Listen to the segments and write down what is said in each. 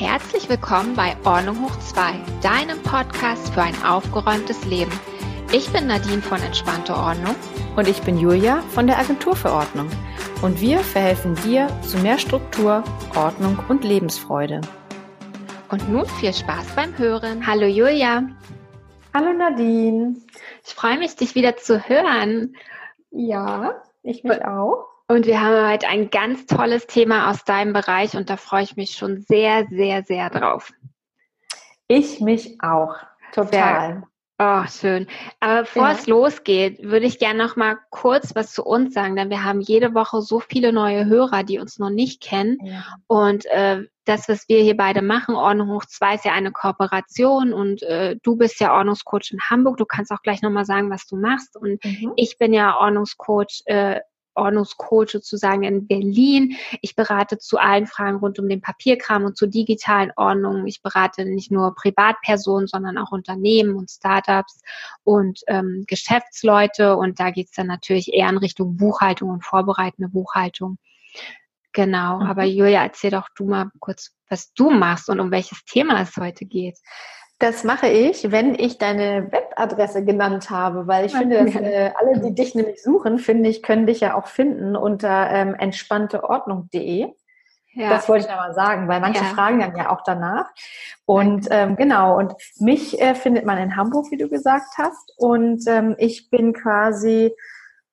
Herzlich willkommen bei Ordnung hoch 2, deinem Podcast für ein aufgeräumtes Leben. Ich bin Nadine von Entspannte Ordnung. Und ich bin Julia von der Agentur für Ordnung. Und wir verhelfen dir zu mehr Struktur, Ordnung und Lebensfreude. Und nun viel Spaß beim Hören. Hallo Julia. Hallo Nadine. Ich freue mich, dich wieder zu hören. Ja, ich mich auch. Und wir haben heute ein ganz tolles Thema aus deinem Bereich und da freue ich mich schon sehr, sehr, sehr drauf. Ich mich auch. Total. Oh, schön. Aber bevor ja. es losgeht, würde ich gerne noch mal kurz was zu uns sagen, denn wir haben jede Woche so viele neue Hörer, die uns noch nicht kennen. Ja. Und äh, das, was wir hier beide machen, Ordnung hoch 2 ist ja eine Kooperation und äh, du bist ja Ordnungscoach in Hamburg. Du kannst auch gleich noch mal sagen, was du machst. Und mhm. ich bin ja Ordnungscoach äh, Ordnungscoach sozusagen in Berlin. Ich berate zu allen Fragen rund um den Papierkram und zur digitalen Ordnung. Ich berate nicht nur Privatpersonen, sondern auch Unternehmen und Startups und ähm, Geschäftsleute. Und da geht's dann natürlich eher in Richtung Buchhaltung und vorbereitende Buchhaltung. Genau, mhm. aber Julia, erzähl doch du mal kurz, was du machst und um welches Thema es heute geht. Das mache ich, wenn ich deine Webadresse genannt habe, weil ich finde, dass äh, alle, die dich nämlich suchen, finde ich, können dich ja auch finden unter ähm, entspannteordnung.de. Ja. Das wollte ich nochmal sagen, weil manche ja. fragen dann ja auch danach. Und ähm, genau, und mich äh, findet man in Hamburg, wie du gesagt hast. Und ähm, ich bin quasi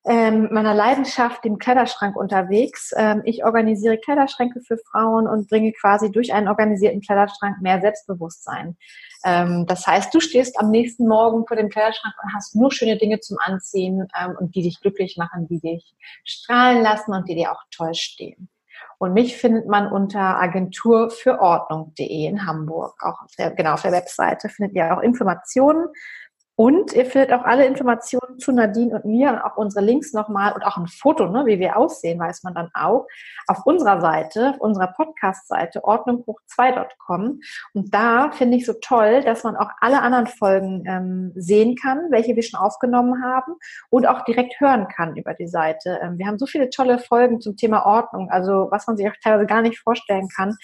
ähm, meiner Leidenschaft, dem Kleiderschrank unterwegs. Ähm, ich organisiere Kleiderschränke für Frauen und bringe quasi durch einen organisierten Kleiderschrank mehr Selbstbewusstsein. Ähm, das heißt, du stehst am nächsten Morgen vor dem Kleiderschrank und hast nur schöne Dinge zum Anziehen ähm, und die dich glücklich machen, die dich strahlen lassen und die dir auch toll stehen. Und mich findet man unter Agentur für Ordnung.de in Hamburg. Auch auf der, genau auf der Webseite findet ihr auch Informationen und ihr findet auch alle Informationen zu Nadine und mir und auch unsere Links nochmal und auch ein Foto, ne, wie wir aussehen, weiß man dann auch, auf unserer Seite, auf unserer Podcast-Seite ordnunghoch2.com. Und da finde ich so toll, dass man auch alle anderen Folgen ähm, sehen kann, welche wir schon aufgenommen haben und auch direkt hören kann über die Seite. Ähm, wir haben so viele tolle Folgen zum Thema Ordnung, also was man sich auch teilweise gar nicht vorstellen kann.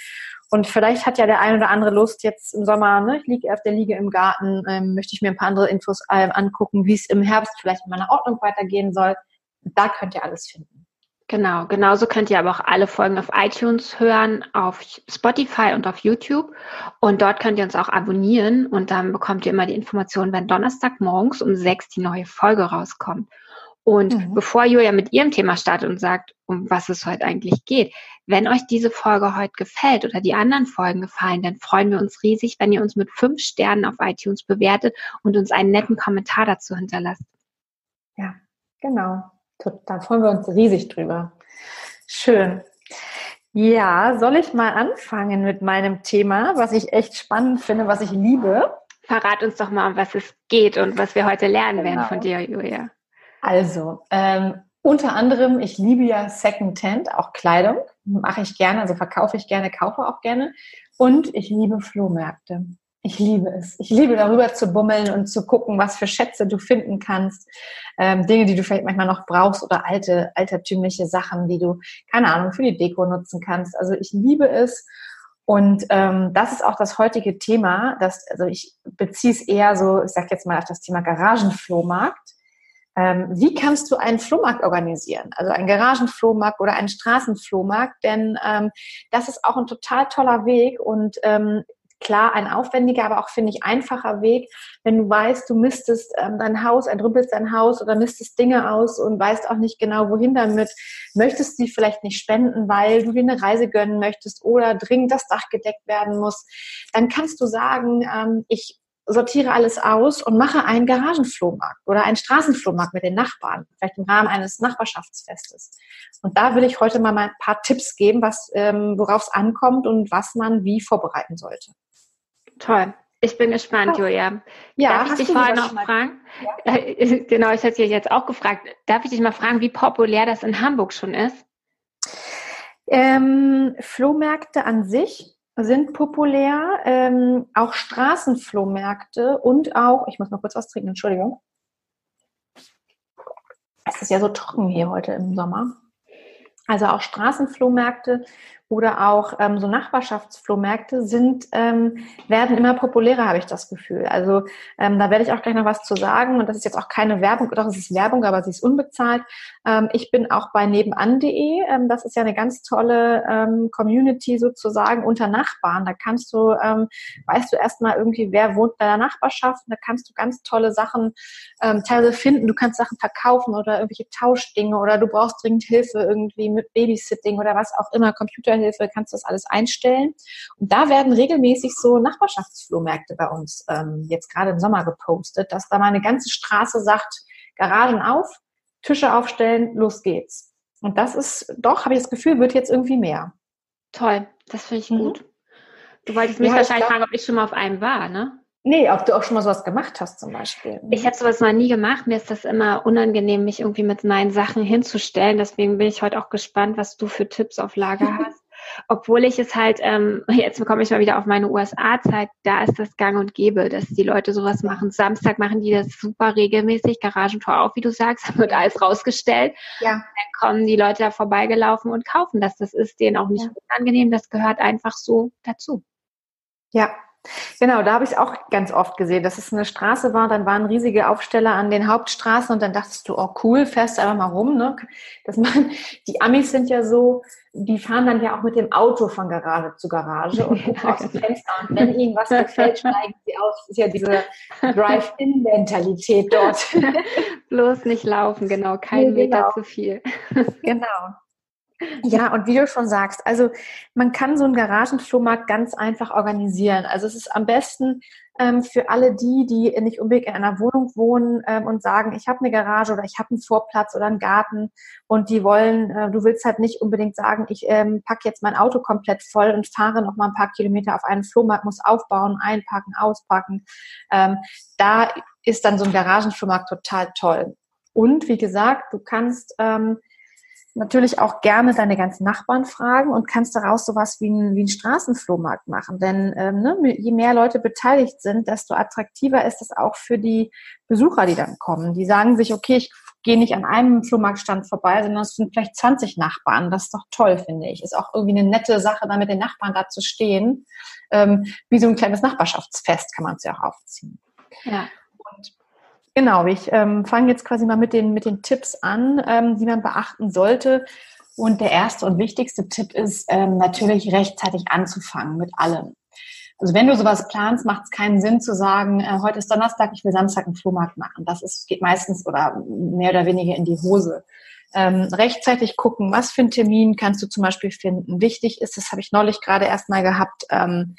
Und vielleicht hat ja der ein oder andere Lust jetzt im Sommer, ne, ich liege auf der Liege im Garten, ähm, möchte ich mir ein paar andere Infos ähm, angucken, wie es im Herbst vielleicht in meiner Ordnung weitergehen soll. Da könnt ihr alles finden. Genau, genauso könnt ihr aber auch alle Folgen auf iTunes hören, auf Spotify und auf YouTube. Und dort könnt ihr uns auch abonnieren und dann bekommt ihr immer die Informationen, wenn Donnerstag morgens um sechs die neue Folge rauskommt. Und mhm. bevor Julia mit ihrem Thema startet und sagt, um was es heute eigentlich geht, wenn euch diese Folge heute gefällt oder die anderen Folgen gefallen, dann freuen wir uns riesig, wenn ihr uns mit fünf Sternen auf iTunes bewertet und uns einen netten Kommentar dazu hinterlasst. Ja, genau. Da freuen wir uns riesig drüber. Schön. Ja, soll ich mal anfangen mit meinem Thema, was ich echt spannend finde, was ich liebe? Verrat uns doch mal, um was es geht und was wir heute lernen genau. werden von dir, Julia. Also, ähm, unter anderem, ich liebe ja Secondhand, auch Kleidung, mache ich gerne, also verkaufe ich gerne, kaufe auch gerne. Und ich liebe Flohmärkte. Ich liebe es. Ich liebe darüber zu bummeln und zu gucken, was für Schätze du finden kannst. Ähm, Dinge, die du vielleicht manchmal noch brauchst oder alte, altertümliche Sachen, die du, keine Ahnung, für die Deko nutzen kannst. Also ich liebe es. Und ähm, das ist auch das heutige Thema. Dass, also ich beziehe es eher so, ich sage jetzt mal auf das Thema Garagenflohmarkt ähm, wie kannst du einen Flohmarkt organisieren? Also einen Garagenflohmarkt oder einen Straßenflohmarkt? Denn ähm, das ist auch ein total toller Weg und ähm, klar ein aufwendiger, aber auch finde ich einfacher Weg, wenn du weißt, du misstest ähm, dein Haus, entrüppelst dein Haus oder misstest Dinge aus und weißt auch nicht genau, wohin damit, möchtest sie vielleicht nicht spenden, weil du dir eine Reise gönnen möchtest oder dringend das Dach gedeckt werden muss, dann kannst du sagen, ähm, ich sortiere alles aus und mache einen Garagenflohmarkt oder einen Straßenflohmarkt mit den Nachbarn, vielleicht im Rahmen eines Nachbarschaftsfestes. Und da will ich heute mal ein paar Tipps geben, was, ähm, worauf es ankommt und was man wie vorbereiten sollte. Toll. Ich bin gespannt, oh. Julia. Ja, darf ich dich vorher noch fragen? Ja. Äh, genau, ich hätte dich jetzt auch gefragt. Darf ich dich mal fragen, wie populär das in Hamburg schon ist? Ähm, Flohmärkte an sich sind populär, ähm, auch Straßenflohmärkte und auch, ich muss mal kurz was trinken, Entschuldigung. Es ist ja so trocken hier heute im Sommer. Also auch Straßenflohmärkte oder auch ähm, so Nachbarschaftsflohmärkte sind, ähm, werden immer populärer, habe ich das Gefühl. Also ähm, da werde ich auch gleich noch was zu sagen. Und das ist jetzt auch keine Werbung, doch es ist Werbung, aber sie ist unbezahlt. Ähm, ich bin auch bei nebenan.de. Ähm, das ist ja eine ganz tolle ähm, Community sozusagen unter Nachbarn. Da kannst du, ähm, weißt du erstmal irgendwie, wer wohnt bei der Nachbarschaft. da kannst du ganz tolle Sachen ähm, teilweise finden. Du kannst Sachen verkaufen oder irgendwelche Tauschdinge oder du brauchst dringend Hilfe irgendwie mit Babysitting oder was auch immer, Computer Hilfe, kannst du das alles einstellen. Und da werden regelmäßig so Nachbarschaftsflohmärkte bei uns ähm, jetzt gerade im Sommer gepostet, dass da mal eine ganze Straße sagt, Garagen auf, Tische aufstellen, los geht's. Und das ist doch, habe ich das Gefühl, wird jetzt irgendwie mehr. Toll, das finde ich mhm. gut. Du wolltest mich ja, wahrscheinlich glaub, fragen, ob ich schon mal auf einem war, ne? Nee, ob du auch schon mal sowas gemacht hast zum Beispiel. Ich habe sowas mal nie gemacht. Mir ist das immer unangenehm, mich irgendwie mit meinen Sachen hinzustellen. Deswegen bin ich heute auch gespannt, was du für Tipps auf Lager hast. Obwohl ich es halt, ähm, jetzt komme ich mal wieder auf meine USA-Zeit, da ist das gang und gäbe, dass die Leute sowas machen. Samstag machen die das super regelmäßig, Garagentor auf, wie du sagst, wird alles rausgestellt. Ja. Dann kommen die Leute da vorbeigelaufen und kaufen das. Das ist denen auch nicht ja. unangenehm, das gehört einfach so dazu. Ja, Genau, da habe ich es auch ganz oft gesehen, dass es eine Straße war, dann waren riesige Aufsteller an den Hauptstraßen und dann dachtest du, oh cool, fährst einfach mal rum. Ne? Das man, die Amis sind ja so, die fahren dann ja auch mit dem Auto von Garage zu Garage und gucken aus dem Fenster und wenn ihnen was gefällt, steigen sie aus. Das ist ja diese Drive-In-Mentalität dort. Bloß nicht laufen, genau, kein nee, genau. Meter zu viel. genau. Ja, und wie du schon sagst, also man kann so einen Garagenflohmarkt ganz einfach organisieren. Also es ist am besten ähm, für alle die, die nicht unbedingt in einer Wohnung wohnen ähm, und sagen, ich habe eine Garage oder ich habe einen Vorplatz oder einen Garten und die wollen, äh, du willst halt nicht unbedingt sagen, ich ähm, packe jetzt mein Auto komplett voll und fahre noch mal ein paar Kilometer auf einen Flohmarkt, muss aufbauen, einpacken, auspacken. Ähm, da ist dann so ein Garagenflohmarkt total toll. Und wie gesagt, du kannst ähm, natürlich auch gerne deine ganzen Nachbarn fragen und kannst daraus sowas wie ein, wie ein Straßenflohmarkt machen. Denn ähm, ne, je mehr Leute beteiligt sind, desto attraktiver ist es auch für die Besucher, die dann kommen. Die sagen sich, okay, ich gehe nicht an einem Flohmarktstand vorbei, sondern es sind vielleicht 20 Nachbarn. Das ist doch toll, finde ich. Ist auch irgendwie eine nette Sache, da mit den Nachbarn da zu stehen. Ähm, wie so ein kleines Nachbarschaftsfest kann man es ja auch aufziehen. Ja. Genau, ich ähm, fange jetzt quasi mal mit den, mit den Tipps an, ähm, die man beachten sollte. Und der erste und wichtigste Tipp ist ähm, natürlich rechtzeitig anzufangen mit allem. Also wenn du sowas planst, macht es keinen Sinn zu sagen, äh, heute ist Donnerstag, ich will Samstag einen Flohmarkt machen. Das ist, geht meistens oder mehr oder weniger in die Hose. Ähm, rechtzeitig gucken, was für einen Termin kannst du zum Beispiel finden. Wichtig ist, das habe ich neulich gerade erst mal gehabt, ähm,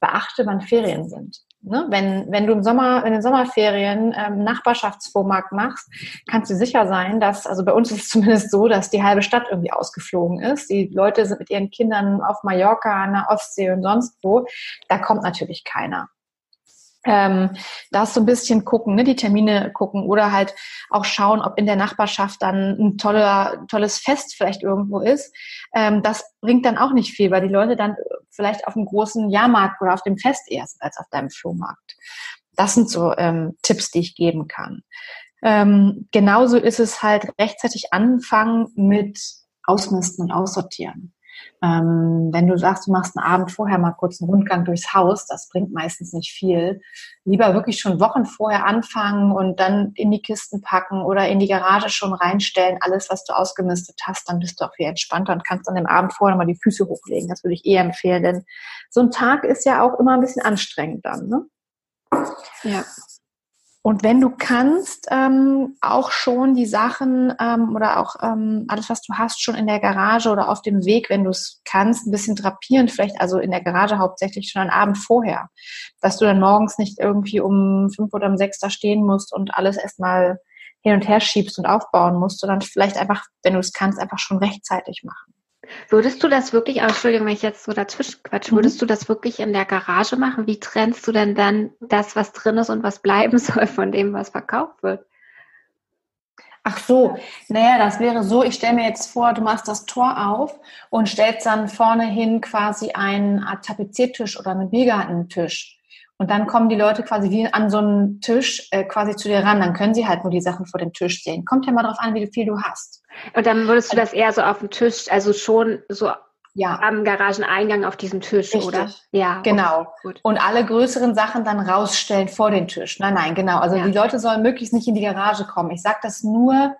beachte, wann Ferien sind. Ne? Wenn, wenn du im Sommer, in den Sommerferien ähm, Nachbarschaftsvormarkt machst, kannst du sicher sein, dass, also bei uns ist es zumindest so, dass die halbe Stadt irgendwie ausgeflogen ist. Die Leute sind mit ihren Kindern auf Mallorca, an der Ostsee und sonst wo. Da kommt natürlich keiner ähm, das so ein bisschen gucken, ne, die Termine gucken oder halt auch schauen, ob in der Nachbarschaft dann ein toller, tolles Fest vielleicht irgendwo ist. Ähm, das bringt dann auch nicht viel, weil die Leute dann vielleicht auf einem großen Jahrmarkt oder auf dem Fest erst als auf deinem Flohmarkt. Das sind so ähm, Tipps, die ich geben kann. Ähm, genauso ist es halt rechtzeitig anfangen mit Ausmisten und Aussortieren. Ähm, wenn du sagst, du machst einen Abend vorher mal kurz einen Rundgang durchs Haus, das bringt meistens nicht viel. Lieber wirklich schon Wochen vorher anfangen und dann in die Kisten packen oder in die Garage schon reinstellen, alles, was du ausgemistet hast, dann bist du auch viel entspannter und kannst an dem Abend vorher mal die Füße hochlegen. Das würde ich eher empfehlen, denn so ein Tag ist ja auch immer ein bisschen anstrengend dann. Ne? Ja. Und wenn du kannst, ähm, auch schon die Sachen ähm, oder auch ähm, alles, was du hast, schon in der Garage oder auf dem Weg, wenn du es kannst, ein bisschen drapieren, vielleicht also in der Garage hauptsächlich schon einen Abend vorher, dass du dann morgens nicht irgendwie um fünf oder um sechs da stehen musst und alles erstmal hin und her schiebst und aufbauen musst, sondern vielleicht einfach, wenn du es kannst, einfach schon rechtzeitig machen. Würdest du das wirklich, aber Entschuldigung, wenn ich jetzt so dazwischen quatsche, würdest mhm. du das wirklich in der Garage machen? Wie trennst du denn dann das, was drin ist und was bleiben soll von dem, was verkauft wird? Ach so, naja, das wäre so, ich stelle mir jetzt vor, du machst das Tor auf und stellst dann vorne hin quasi einen Art Tapeziertisch oder einen Biergartentisch Und dann kommen die Leute quasi wie an so einen Tisch äh, quasi zu dir ran. Dann können sie halt nur die Sachen vor dem Tisch sehen. Kommt ja mal drauf an, wie viel du hast. Und dann würdest du das eher so auf dem Tisch, also schon so ja. am Garageneingang auf diesem Tisch, Richtig. oder? Ja. Genau. Okay, und alle größeren Sachen dann rausstellen vor den Tisch. Nein, nein, genau. Also ja. die Leute sollen möglichst nicht in die Garage kommen. Ich sage das nur,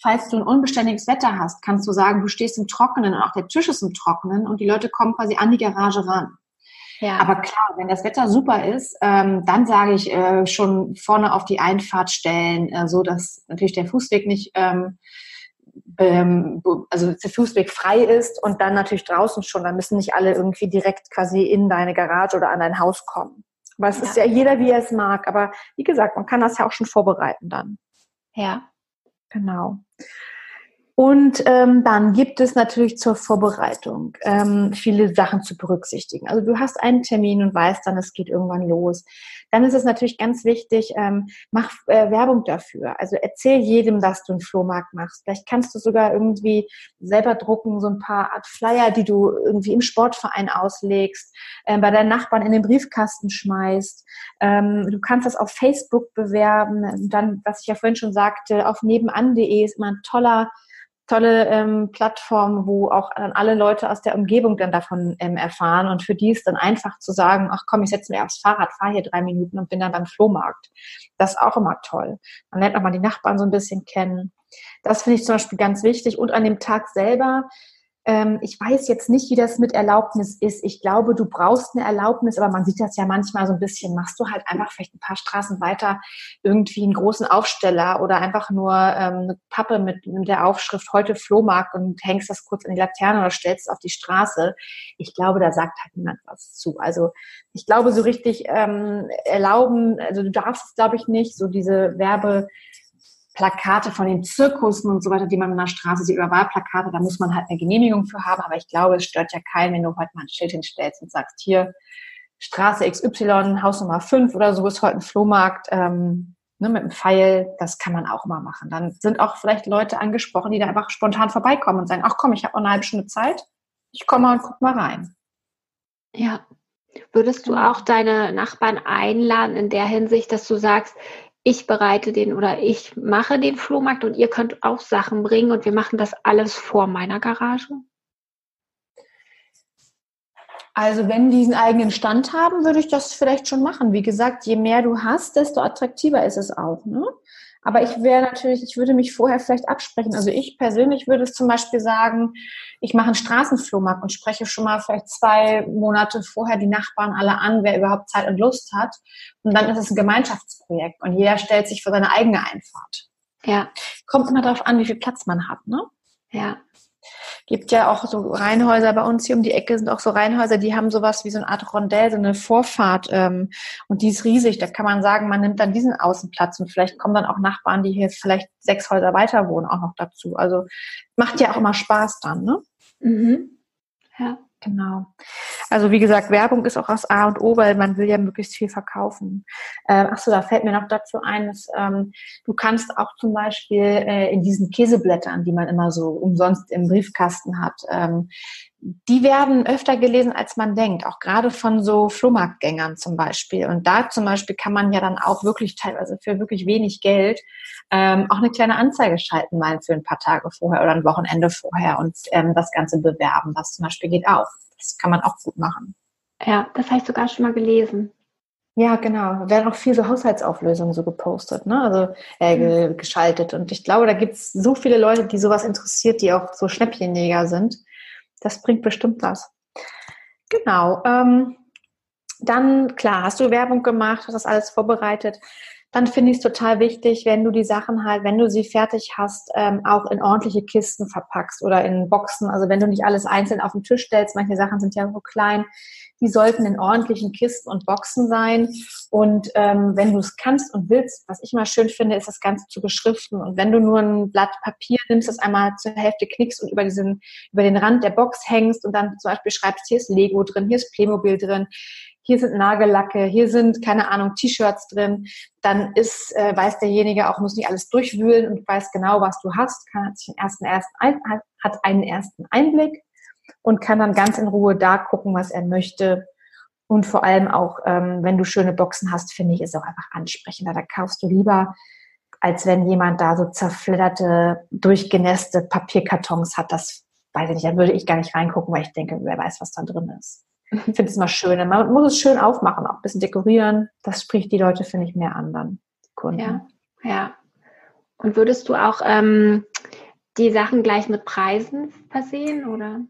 falls du ein unbeständiges Wetter hast, kannst du sagen, du stehst im Trockenen und auch der Tisch ist im Trockenen und die Leute kommen quasi an die Garage ran. Ja. Aber klar, wenn das Wetter super ist, ähm, dann sage ich äh, schon vorne auf die Einfahrt stellen, äh, so dass natürlich der Fußweg nicht, ähm, also der Fußweg frei ist und dann natürlich draußen schon. Da müssen nicht alle irgendwie direkt quasi in deine Garage oder an dein Haus kommen. Aber es ja. ist ja jeder, wie er es mag. Aber wie gesagt, man kann das ja auch schon vorbereiten dann. Ja. Genau. Und ähm, dann gibt es natürlich zur Vorbereitung ähm, viele Sachen zu berücksichtigen. Also du hast einen Termin und weißt dann, es geht irgendwann los. Dann ist es natürlich ganz wichtig, ähm, mach äh, Werbung dafür. Also erzähl jedem, dass du einen Flohmarkt machst. Vielleicht kannst du sogar irgendwie selber drucken, so ein paar Art Flyer, die du irgendwie im Sportverein auslegst, äh, bei deinen Nachbarn in den Briefkasten schmeißt. Ähm, du kannst das auf Facebook bewerben. Dann, was ich ja vorhin schon sagte, auf nebenan.de ist immer ein toller tolle ähm, Plattform, wo auch dann alle Leute aus der Umgebung dann davon ähm, erfahren. Und für die ist dann einfach zu sagen, ach komm, ich setze mir aufs Fahrrad, fahre hier drei Minuten und bin dann beim Flohmarkt. Das ist auch immer toll. Man lernt auch mal die Nachbarn so ein bisschen kennen. Das finde ich zum Beispiel ganz wichtig. Und an dem Tag selber ähm, ich weiß jetzt nicht, wie das mit Erlaubnis ist. Ich glaube, du brauchst eine Erlaubnis, aber man sieht das ja manchmal so ein bisschen. Machst du halt einfach vielleicht ein paar Straßen weiter irgendwie einen großen Aufsteller oder einfach nur ähm, eine Pappe mit, mit der Aufschrift heute Flohmarkt und hängst das kurz in die Laterne oder stellst es auf die Straße. Ich glaube, da sagt halt niemand was zu. Also ich glaube, so richtig ähm, erlauben, also du darfst es, glaube ich, nicht, so diese Werbe Plakate von den Zirkussen und so weiter, die man an der Straße sieht, oder Wahlplakate, da muss man halt eine Genehmigung für haben. Aber ich glaube, es stört ja keinen, wenn du heute mal ein Schild hinstellst und sagst, hier, Straße XY, Haus Nummer 5 oder so ist heute ein Flohmarkt, ähm, ne, mit einem Pfeil, das kann man auch mal machen. Dann sind auch vielleicht Leute angesprochen, die da einfach spontan vorbeikommen und sagen, ach komm, ich habe noch eine halbe Stunde Zeit, ich komme mal und guck mal rein. Ja. Würdest du genau. auch deine Nachbarn einladen in der Hinsicht, dass du sagst, ich bereite den oder ich mache den Flohmarkt und ihr könnt auch Sachen bringen und wir machen das alles vor meiner Garage? Also wenn die einen eigenen Stand haben, würde ich das vielleicht schon machen. Wie gesagt, je mehr du hast, desto attraktiver ist es auch. Ne? Aber ich wäre natürlich, ich würde mich vorher vielleicht absprechen. Also ich persönlich würde es zum Beispiel sagen, ich mache einen Straßenflohmarkt und spreche schon mal vielleicht zwei Monate vorher die Nachbarn alle an, wer überhaupt Zeit und Lust hat. Und dann ist es ein Gemeinschaftsprojekt und jeder stellt sich für seine eigene Einfahrt. Ja. Kommt immer darauf an, wie viel Platz man hat, ne? Ja gibt ja auch so Reihenhäuser bei uns hier um die Ecke sind auch so Reihenhäuser, die haben sowas wie so eine Art Rondell, so eine Vorfahrt ähm, und die ist riesig. Da kann man sagen, man nimmt dann diesen Außenplatz und vielleicht kommen dann auch Nachbarn, die hier vielleicht sechs Häuser weiter wohnen, auch noch dazu. Also macht ja auch immer Spaß dann, ne? Mhm. Ja. Genau. Also wie gesagt, Werbung ist auch das A und O, weil man will ja möglichst viel verkaufen. Ähm, achso, da fällt mir noch dazu ein, dass ähm, du kannst auch zum Beispiel äh, in diesen Käseblättern, die man immer so umsonst im Briefkasten hat, ähm, die werden öfter gelesen, als man denkt, auch gerade von so Flohmarktgängern zum Beispiel. Und da zum Beispiel kann man ja dann auch wirklich teilweise für wirklich wenig Geld ähm, auch eine kleine Anzeige schalten, mal für ein paar Tage vorher oder ein Wochenende vorher und ähm, das Ganze bewerben. Das zum Beispiel geht auch. Das kann man auch gut machen. Ja, das habe ich sogar schon mal gelesen. Ja, genau. Da werden auch viel so Haushaltsauflösungen so gepostet, ne? Also äh, mhm. geschaltet. Und ich glaube, da gibt es so viele Leute, die sowas interessiert, die auch so Schnäppchenjäger sind. Das bringt bestimmt was. Genau. Ähm, dann, klar, hast du Werbung gemacht, hast das alles vorbereitet dann finde ich es total wichtig, wenn du die Sachen halt, wenn du sie fertig hast, ähm, auch in ordentliche Kisten verpackst oder in Boxen. Also wenn du nicht alles einzeln auf den Tisch stellst, manche Sachen sind ja so klein, die sollten in ordentlichen Kisten und Boxen sein. Und ähm, wenn du es kannst und willst, was ich mal schön finde, ist das Ganze zu beschriften. Und wenn du nur ein Blatt Papier nimmst, das einmal zur Hälfte knickst und über diesen, über den Rand der Box hängst und dann zum Beispiel schreibst, hier ist Lego drin, hier ist Playmobil drin, hier sind Nagellacke, hier sind, keine Ahnung, T-Shirts drin, dann ist, äh, weiß derjenige auch, muss nicht alles durchwühlen und weiß genau, was du hast, kann, hat, sich einen ersten, ersten ein, hat einen ersten Einblick und kann dann ganz in Ruhe da gucken, was er möchte Und vor allem auch, ähm, wenn du schöne Boxen hast, finde ich, ist auch einfach ansprechender. Da kaufst du lieber, als wenn jemand da so zerfledderte, durchgenässte Papierkartons hat. Das weiß ich nicht, da würde ich gar nicht reingucken, weil ich denke, wer weiß, was da drin ist. Ich finde es immer schön. Man muss es schön aufmachen, auch ein bisschen dekorieren. Das spricht die Leute, finde ich, mehr an dann, Kunden. Ja, ja. Und würdest du auch ähm, die Sachen gleich mit Preisen versehen, oder?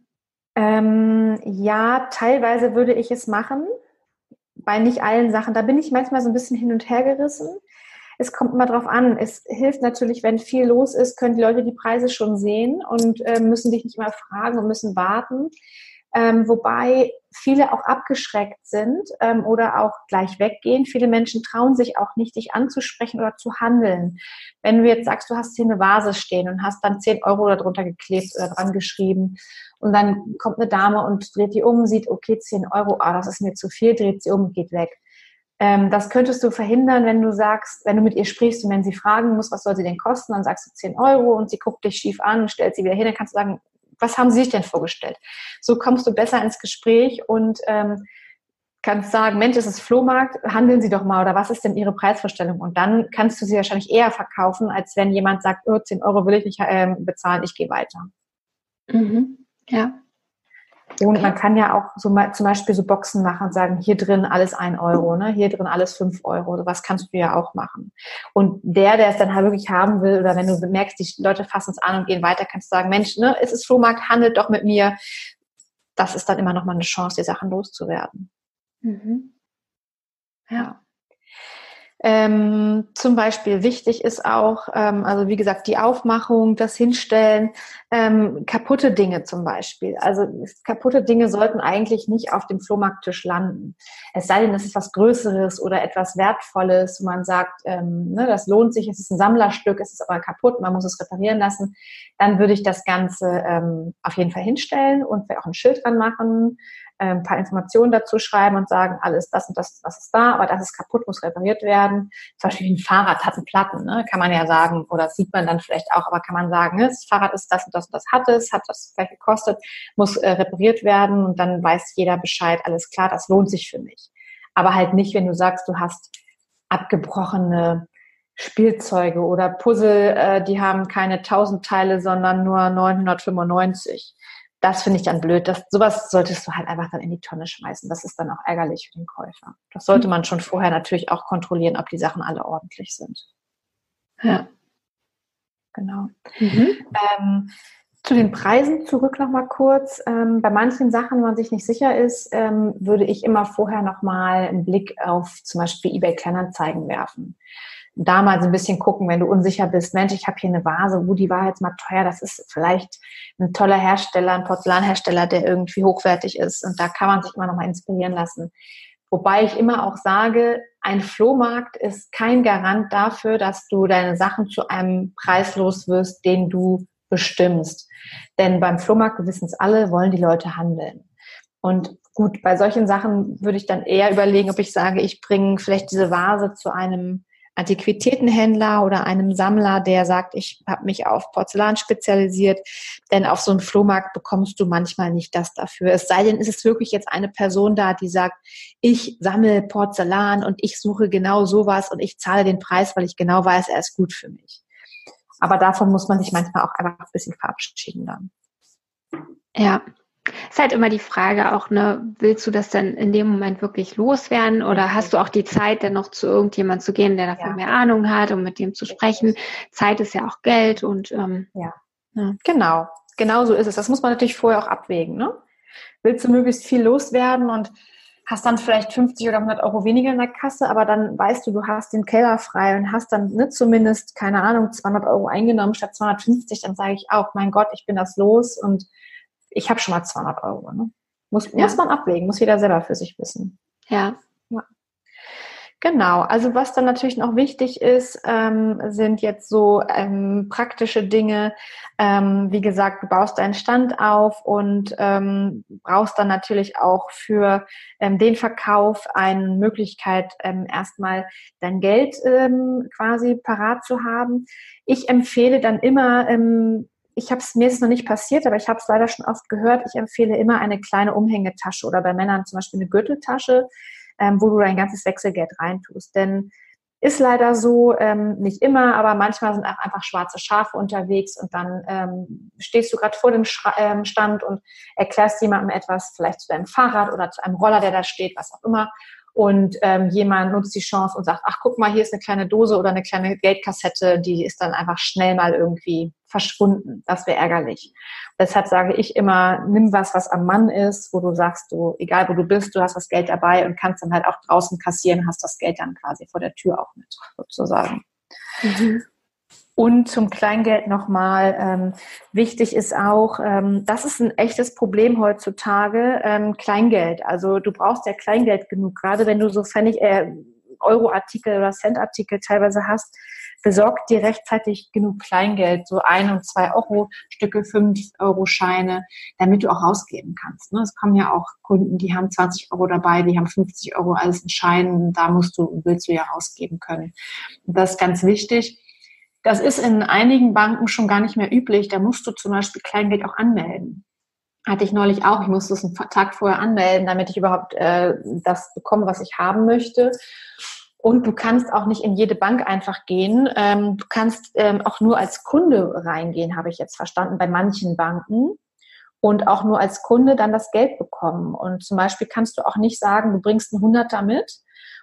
Ähm, ja, teilweise würde ich es machen. Bei nicht allen Sachen. Da bin ich manchmal so ein bisschen hin und her gerissen. Es kommt immer drauf an. Es hilft natürlich, wenn viel los ist, können die Leute die Preise schon sehen und äh, müssen dich nicht immer fragen und müssen warten. Ähm, wobei viele auch abgeschreckt sind ähm, oder auch gleich weggehen. Viele Menschen trauen sich auch nicht, dich anzusprechen oder zu handeln. Wenn du jetzt sagst, du hast hier eine Vase stehen und hast dann 10 Euro darunter geklebt oder dran geschrieben und dann kommt eine Dame und dreht die um, sieht, okay, 10 Euro, ah, das ist mir zu viel, dreht sie um, geht weg. Ähm, das könntest du verhindern, wenn du sagst, wenn du mit ihr sprichst und wenn sie fragen muss, was soll sie denn kosten, dann sagst du 10 Euro und sie guckt dich schief an, stellt sie wieder hin, dann kannst du sagen, was haben sie sich denn vorgestellt? So kommst du besser ins Gespräch und ähm, kannst sagen, Mensch, es ist Flohmarkt, handeln Sie doch mal oder was ist denn Ihre Preisvorstellung? Und dann kannst du sie wahrscheinlich eher verkaufen, als wenn jemand sagt, oh, 10 Euro will ich nicht äh, bezahlen, ich gehe weiter. Mhm. Ja. Und man kann ja auch so mal, zum Beispiel so Boxen machen und sagen, hier drin alles ein Euro, ne? hier drin alles fünf Euro. Was kannst du ja auch machen. Und der, der es dann halt wirklich haben will, oder wenn du merkst, die Leute fassen es an und gehen weiter, kannst du sagen, Mensch, ne, es ist Flohmarkt, handelt doch mit mir. Das ist dann immer noch mal eine Chance, die Sachen loszuwerden. Mhm. Ja. Ähm, zum Beispiel wichtig ist auch, ähm, also wie gesagt, die Aufmachung, das Hinstellen, ähm, kaputte Dinge zum Beispiel. Also kaputte Dinge sollten eigentlich nicht auf dem Flohmarkttisch landen. Es sei denn, es ist was Größeres oder etwas Wertvolles, wo man sagt, ähm, ne, das lohnt sich, es ist ein Sammlerstück, es ist aber kaputt, man muss es reparieren lassen. Dann würde ich das Ganze ähm, auf jeden Fall hinstellen und auch ein Schild dran machen ein paar Informationen dazu schreiben und sagen, alles das und das, das ist da, aber das ist kaputt, muss repariert werden. Zum Beispiel ein Fahrrad hat einen Platten, ne? kann man ja sagen, oder sieht man dann vielleicht auch, aber kann man sagen, das Fahrrad ist das und das und das hat es, hat das vielleicht gekostet, muss äh, repariert werden und dann weiß jeder Bescheid, alles klar, das lohnt sich für mich. Aber halt nicht, wenn du sagst, du hast abgebrochene Spielzeuge oder Puzzle, äh, die haben keine 1000 Teile, sondern nur 995 das finde ich dann blöd. Das, sowas solltest du halt einfach dann in die Tonne schmeißen. Das ist dann auch ärgerlich für den Käufer. Das sollte man schon vorher natürlich auch kontrollieren, ob die Sachen alle ordentlich sind. Ja. Genau. Mhm. Ähm, zu den Preisen zurück nochmal kurz. Ähm, bei manchen Sachen, wenn man sich nicht sicher ist, ähm, würde ich immer vorher nochmal einen Blick auf zum Beispiel eBay Kleinanzeigen werfen da mal so ein bisschen gucken, wenn du unsicher bist, Mensch, ich habe hier eine Vase, wo die war jetzt mal teuer, das ist vielleicht ein toller Hersteller, ein Porzellanhersteller, der irgendwie hochwertig ist und da kann man sich immer noch mal inspirieren lassen. Wobei ich immer auch sage, ein Flohmarkt ist kein Garant dafür, dass du deine Sachen zu einem Preis los wirst, den du bestimmst. Denn beim Flohmarkt, wir wissen es alle, wollen die Leute handeln. Und gut, bei solchen Sachen würde ich dann eher überlegen, ob ich sage, ich bringe vielleicht diese Vase zu einem Antiquitätenhändler oder einem Sammler, der sagt, ich habe mich auf Porzellan spezialisiert, denn auf so einem Flohmarkt bekommst du manchmal nicht das dafür. Es sei denn, ist es wirklich jetzt eine Person da, die sagt, ich sammle Porzellan und ich suche genau sowas und ich zahle den Preis, weil ich genau weiß, er ist gut für mich. Aber davon muss man sich manchmal auch einfach ein bisschen verabschieden dann. Ja, ist halt immer die Frage auch, ne, willst du das dann in dem Moment wirklich loswerden oder hast du auch die Zeit, dann noch zu irgendjemand zu gehen, der davon ja. mehr Ahnung hat, um mit dem zu sprechen? Zeit ist ja auch Geld und ähm, ja. ja. Genau, genau so ist es. Das muss man natürlich vorher auch abwägen. Ne? Willst du möglichst viel loswerden und hast dann vielleicht 50 oder 100 Euro weniger in der Kasse, aber dann weißt du, du hast den Keller frei und hast dann ne, zumindest, keine Ahnung, 200 Euro eingenommen statt 250, dann sage ich auch, mein Gott, ich bin das los und ich habe schon mal 200 Euro. Ne? Muss, ja. muss man abwägen, muss jeder selber für sich wissen. Ja. ja. Genau, also was dann natürlich noch wichtig ist, ähm, sind jetzt so ähm, praktische Dinge. Ähm, wie gesagt, du baust deinen Stand auf und ähm, brauchst dann natürlich auch für ähm, den Verkauf eine Möglichkeit, ähm, erstmal dein Geld quasi parat zu haben. Ich empfehle dann immer, ich habe es mir ist noch nicht passiert, aber ich habe es leider schon oft gehört. Ich empfehle immer eine kleine Umhängetasche oder bei Männern zum Beispiel eine Gürteltasche, ähm, wo du dein ganzes Wechselgeld reintust. Denn ist leider so, ähm, nicht immer, aber manchmal sind auch einfach schwarze Schafe unterwegs und dann ähm, stehst du gerade vor dem Schra ähm, Stand und erklärst jemandem etwas, vielleicht zu deinem Fahrrad oder zu einem Roller, der da steht, was auch immer und ähm, jemand nutzt die Chance und sagt, ach guck mal, hier ist eine kleine Dose oder eine kleine Geldkassette, die ist dann einfach schnell mal irgendwie verschwunden. Das wäre ärgerlich. Deshalb sage ich immer, nimm was, was am Mann ist, wo du sagst, du, egal wo du bist, du hast das Geld dabei und kannst dann halt auch draußen kassieren, hast das Geld dann quasi vor der Tür auch mit, sozusagen. Mhm. Und zum Kleingeld nochmal, ähm, wichtig ist auch, ähm, das ist ein echtes Problem heutzutage, ähm, Kleingeld. Also du brauchst ja Kleingeld genug, gerade wenn du so Pfennig, äh, Euro-Artikel oder Cent-Artikel teilweise hast, besorg dir rechtzeitig genug Kleingeld, so ein und zwei Euro Stücke, fünf Euro Scheine, damit du auch rausgeben kannst. Ne? Es kommen ja auch Kunden, die haben 20 Euro dabei, die haben 50 Euro alles in Scheinen, da musst du, willst du ja rausgeben können. Und das ist ganz wichtig. Das ist in einigen Banken schon gar nicht mehr üblich. Da musst du zum Beispiel Kleingeld auch anmelden. Hatte ich neulich auch. Ich musste es einen Tag vorher anmelden, damit ich überhaupt äh, das bekomme, was ich haben möchte. Und du kannst auch nicht in jede Bank einfach gehen. Ähm, du kannst ähm, auch nur als Kunde reingehen, habe ich jetzt verstanden, bei manchen Banken. Und auch nur als Kunde dann das Geld bekommen. Und zum Beispiel kannst du auch nicht sagen, du bringst einen Hunderter mit,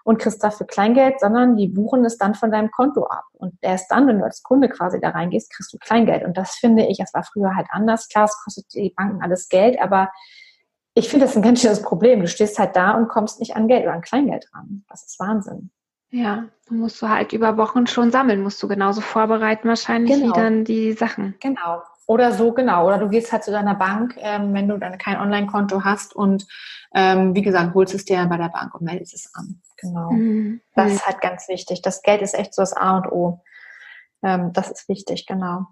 und kriegst dafür Kleingeld, sondern die buchen es dann von deinem Konto ab. Und erst dann, wenn du als Kunde quasi da reingehst, kriegst du Kleingeld. Und das finde ich, das war früher halt anders. Klar, es kostet die Banken alles Geld, aber ich finde das ein ganz schönes Problem. Du stehst halt da und kommst nicht an Geld oder an Kleingeld ran. Das ist Wahnsinn. Ja, dann musst du halt über Wochen schon sammeln, musst du genauso vorbereiten wahrscheinlich genau. wie dann die Sachen. Genau. Oder so, genau. Oder du gehst halt zu deiner Bank, ähm, wenn du dann kein Online-Konto hast und ähm, wie gesagt, holst es dir bei der Bank und meldest es an. Genau. Mhm. Das ist halt ganz wichtig. Das Geld ist echt so das A und O. Ähm, das ist wichtig, genau.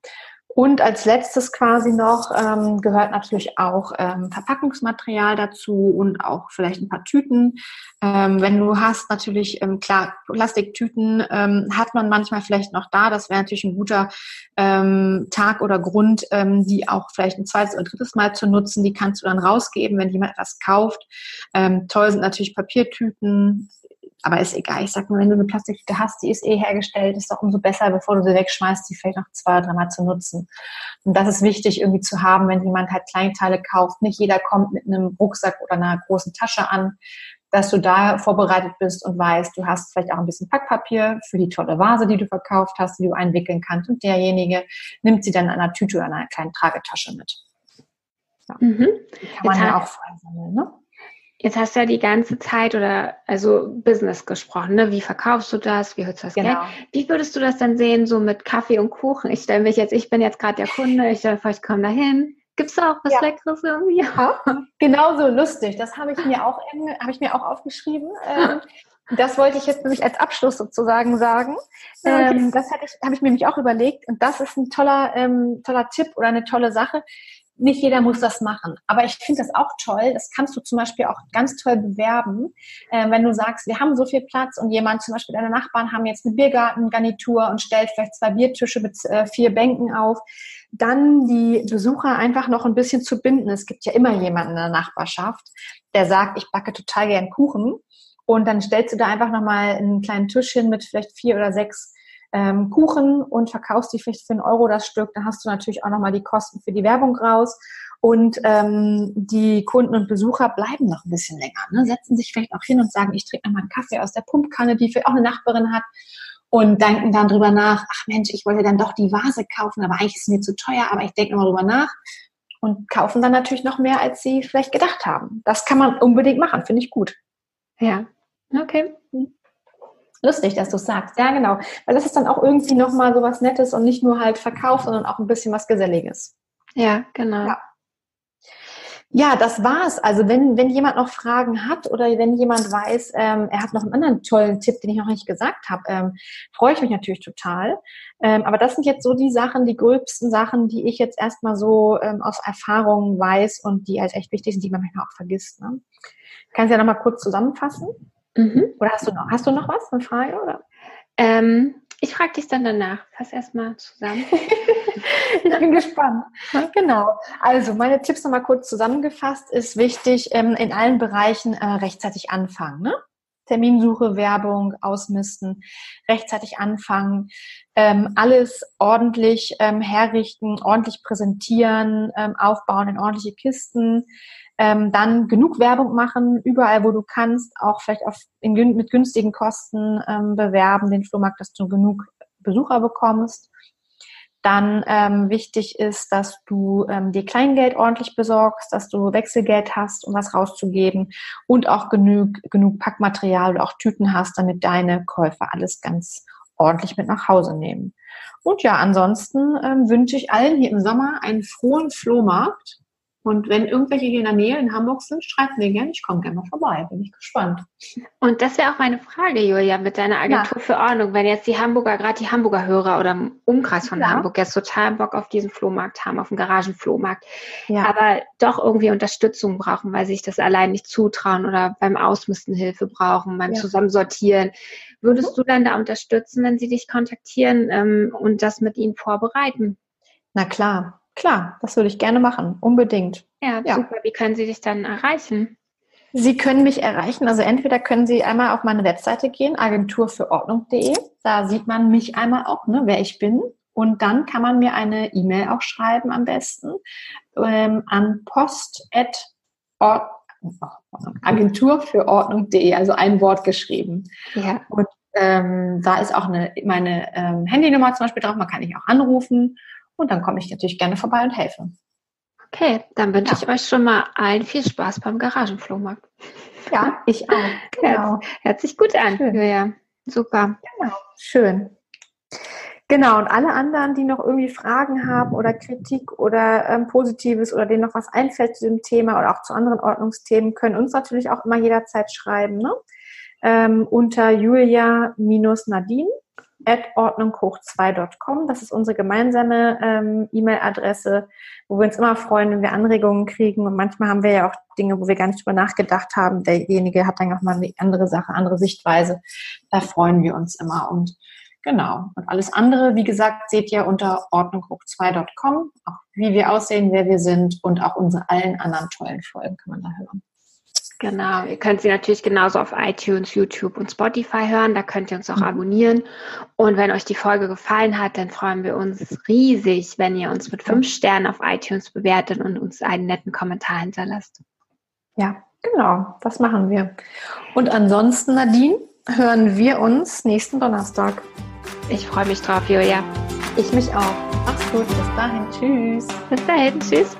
Und als letztes quasi noch ähm, gehört natürlich auch ähm, Verpackungsmaterial dazu und auch vielleicht ein paar Tüten. Ähm, wenn du hast natürlich, ähm, klar, Plastiktüten ähm, hat man manchmal vielleicht noch da. Das wäre natürlich ein guter ähm, Tag oder Grund, ähm, die auch vielleicht ein zweites oder drittes Mal zu nutzen. Die kannst du dann rausgeben, wenn jemand etwas kauft. Ähm, toll sind natürlich Papiertüten, aber ist egal. Ich sag nur, wenn du eine Plastiktüte hast, die ist eh hergestellt, ist doch umso besser, bevor du sie wegschmeißt, die vielleicht noch zwei oder dreimal zu nutzen. Und das ist wichtig irgendwie zu haben, wenn jemand halt Kleinteile kauft. Nicht jeder kommt mit einem Rucksack oder einer großen Tasche an, dass du da vorbereitet bist und weißt, du hast vielleicht auch ein bisschen Packpapier für die tolle Vase, die du verkauft hast, die du einwickeln kannst. Und derjenige nimmt sie dann in einer Tüte oder in einer kleinen Tragetasche mit. Ja. Mhm. Die kann man Jetzt ja auch frei sammeln, ne? Jetzt hast du ja die ganze Zeit oder also Business gesprochen, ne? Wie verkaufst du das? Wie hörst du das genau. Geld? Wie würdest du das dann sehen, so mit Kaffee und Kuchen? Ich stelle mich jetzt, ich bin jetzt gerade der Kunde, ich stelle vor, ich komme dahin. Gibt es da auch was ja. Leckeres irgendwie? Ja, genau so lustig. Das habe ich mir auch habe ich mir auch aufgeschrieben. Ähm, das wollte ich jetzt nämlich als Abschluss sozusagen sagen. Okay. Ähm, das habe ich, hab ich mir nämlich auch überlegt und das ist ein toller, ähm, toller Tipp oder eine tolle Sache nicht jeder muss das machen. Aber ich finde das auch toll. Das kannst du zum Beispiel auch ganz toll bewerben, äh, wenn du sagst, wir haben so viel Platz und jemand, zum Beispiel deine Nachbarn haben jetzt eine Biergartengarnitur und stellt vielleicht zwei Biertische mit äh, vier Bänken auf. Dann die Besucher einfach noch ein bisschen zu binden. Es gibt ja immer jemanden in der Nachbarschaft, der sagt, ich backe total gern Kuchen. Und dann stellst du da einfach nochmal einen kleinen Tisch hin mit vielleicht vier oder sechs ähm, Kuchen und verkaufst die vielleicht für einen Euro das Stück, dann hast du natürlich auch nochmal die Kosten für die Werbung raus. Und ähm, die Kunden und Besucher bleiben noch ein bisschen länger, ne? setzen sich vielleicht auch hin und sagen, ich trinke nochmal einen Kaffee aus der Pumpkanne, die vielleicht auch eine Nachbarin hat und denken dann drüber nach, ach Mensch, ich wollte dann doch die Vase kaufen, aber eigentlich ist es mir zu teuer, aber ich denke nochmal drüber nach und kaufen dann natürlich noch mehr, als sie vielleicht gedacht haben. Das kann man unbedingt machen, finde ich gut. Ja, okay. Lustig, dass du sagst. Ja, genau. Weil das ist dann auch irgendwie nochmal so was Nettes und nicht nur halt Verkauf, sondern auch ein bisschen was Geselliges. Ja, genau. Ja. Ja, das war's. Also wenn, wenn jemand noch Fragen hat oder wenn jemand weiß, ähm, er hat noch einen anderen tollen Tipp, den ich noch nicht gesagt habe, ähm, freue ich mich natürlich total. Ähm, aber das sind jetzt so die Sachen, die gröbsten Sachen, die ich jetzt erstmal so ähm, aus Erfahrung weiß und die halt echt wichtig sind, die man manchmal auch vergisst. Ne? Kannst du ja nochmal kurz zusammenfassen? Mhm. Oder hast du noch, hast du noch was, eine Frage? Oder? Ähm, ich frage dich dann danach. Fass erstmal zusammen. ich bin gespannt. Genau. Also meine Tipps nochmal kurz zusammengefasst ist wichtig, ähm, in allen Bereichen äh, rechtzeitig anfangen. Ne? Terminsuche, Werbung, Ausmisten, rechtzeitig anfangen, ähm, alles ordentlich ähm, herrichten, ordentlich präsentieren, ähm, aufbauen in ordentliche Kisten, ähm, dann genug Werbung machen, überall wo du kannst, auch vielleicht auf, in, mit günstigen Kosten ähm, bewerben, den Flohmarkt, dass du genug Besucher bekommst. Dann ähm, wichtig ist, dass du ähm, dir Kleingeld ordentlich besorgst, dass du Wechselgeld hast, um was rauszugeben und auch genug, genug Packmaterial oder auch Tüten hast, damit deine Käufer alles ganz ordentlich mit nach Hause nehmen. Und ja, ansonsten ähm, wünsche ich allen hier im Sommer einen frohen Flohmarkt und wenn irgendwelche hier in der Nähe in Hamburg sind, schreibt mir gerne, ich komme gerne mal vorbei. Bin ich gespannt. Und das wäre auch meine Frage, Julia, mit deiner Agentur ja. für Ordnung. Wenn jetzt die Hamburger, gerade die Hamburger Hörer oder im Umkreis von ja. Hamburg jetzt total Bock auf diesen Flohmarkt haben, auf den Garagenflohmarkt, ja. aber doch irgendwie Unterstützung brauchen, weil sie sich das allein nicht zutrauen oder beim Ausmisten Hilfe brauchen, beim Zusammensortieren. Würdest mhm. du dann da unterstützen, wenn sie dich kontaktieren ähm, und das mit ihnen vorbereiten? Na klar, Klar, das würde ich gerne machen, unbedingt. Ja, ja, super. Wie können Sie dich dann erreichen? Sie können mich erreichen, also entweder können Sie einmal auf meine Webseite gehen, agenturfürordnung.de. Da sieht man mich einmal auch, ne, wer ich bin. Und dann kann man mir eine E-Mail auch schreiben am besten ähm, an post Agentur für Ordnung.de, also ein Wort geschrieben. Ja. Und ähm, da ist auch eine, meine ähm, Handynummer zum Beispiel drauf, man kann mich auch anrufen. Und dann komme ich natürlich gerne vorbei und helfe. Okay, dann wünsche ja. ich euch schon mal allen viel Spaß beim Garagenflohmarkt. Ja, ich auch. Genau. Hört sich gut an. Schön. Ja, super. Genau, schön. Genau, und alle anderen, die noch irgendwie Fragen haben oder Kritik oder ähm, Positives oder denen noch was einfällt zu dem Thema oder auch zu anderen Ordnungsthemen, können uns natürlich auch immer jederzeit schreiben. Ne? Ähm, unter julia-nadine ordnunghoch2.com. Das ist unsere gemeinsame ähm, E-Mail-Adresse, wo wir uns immer freuen, wenn wir Anregungen kriegen. Und manchmal haben wir ja auch Dinge, wo wir gar nicht drüber nachgedacht haben. Derjenige hat dann auch mal eine andere Sache, andere Sichtweise. Da freuen wir uns immer. Und genau. Und alles andere, wie gesagt, seht ihr unter ordnunghoch2.com. Auch wie wir aussehen, wer wir sind und auch unsere allen anderen tollen Folgen kann man da hören. Genau, ihr könnt sie natürlich genauso auf iTunes, YouTube und Spotify hören. Da könnt ihr uns auch mhm. abonnieren. Und wenn euch die Folge gefallen hat, dann freuen wir uns riesig, wenn ihr uns mit fünf Sternen auf iTunes bewertet und uns einen netten Kommentar hinterlasst. Ja, genau, das machen wir. Und ansonsten, Nadine, hören wir uns nächsten Donnerstag. Ich freue mich drauf, Julia. Ich mich auch. Mach's gut. Bis dahin. Tschüss. Bis dahin. Tschüss.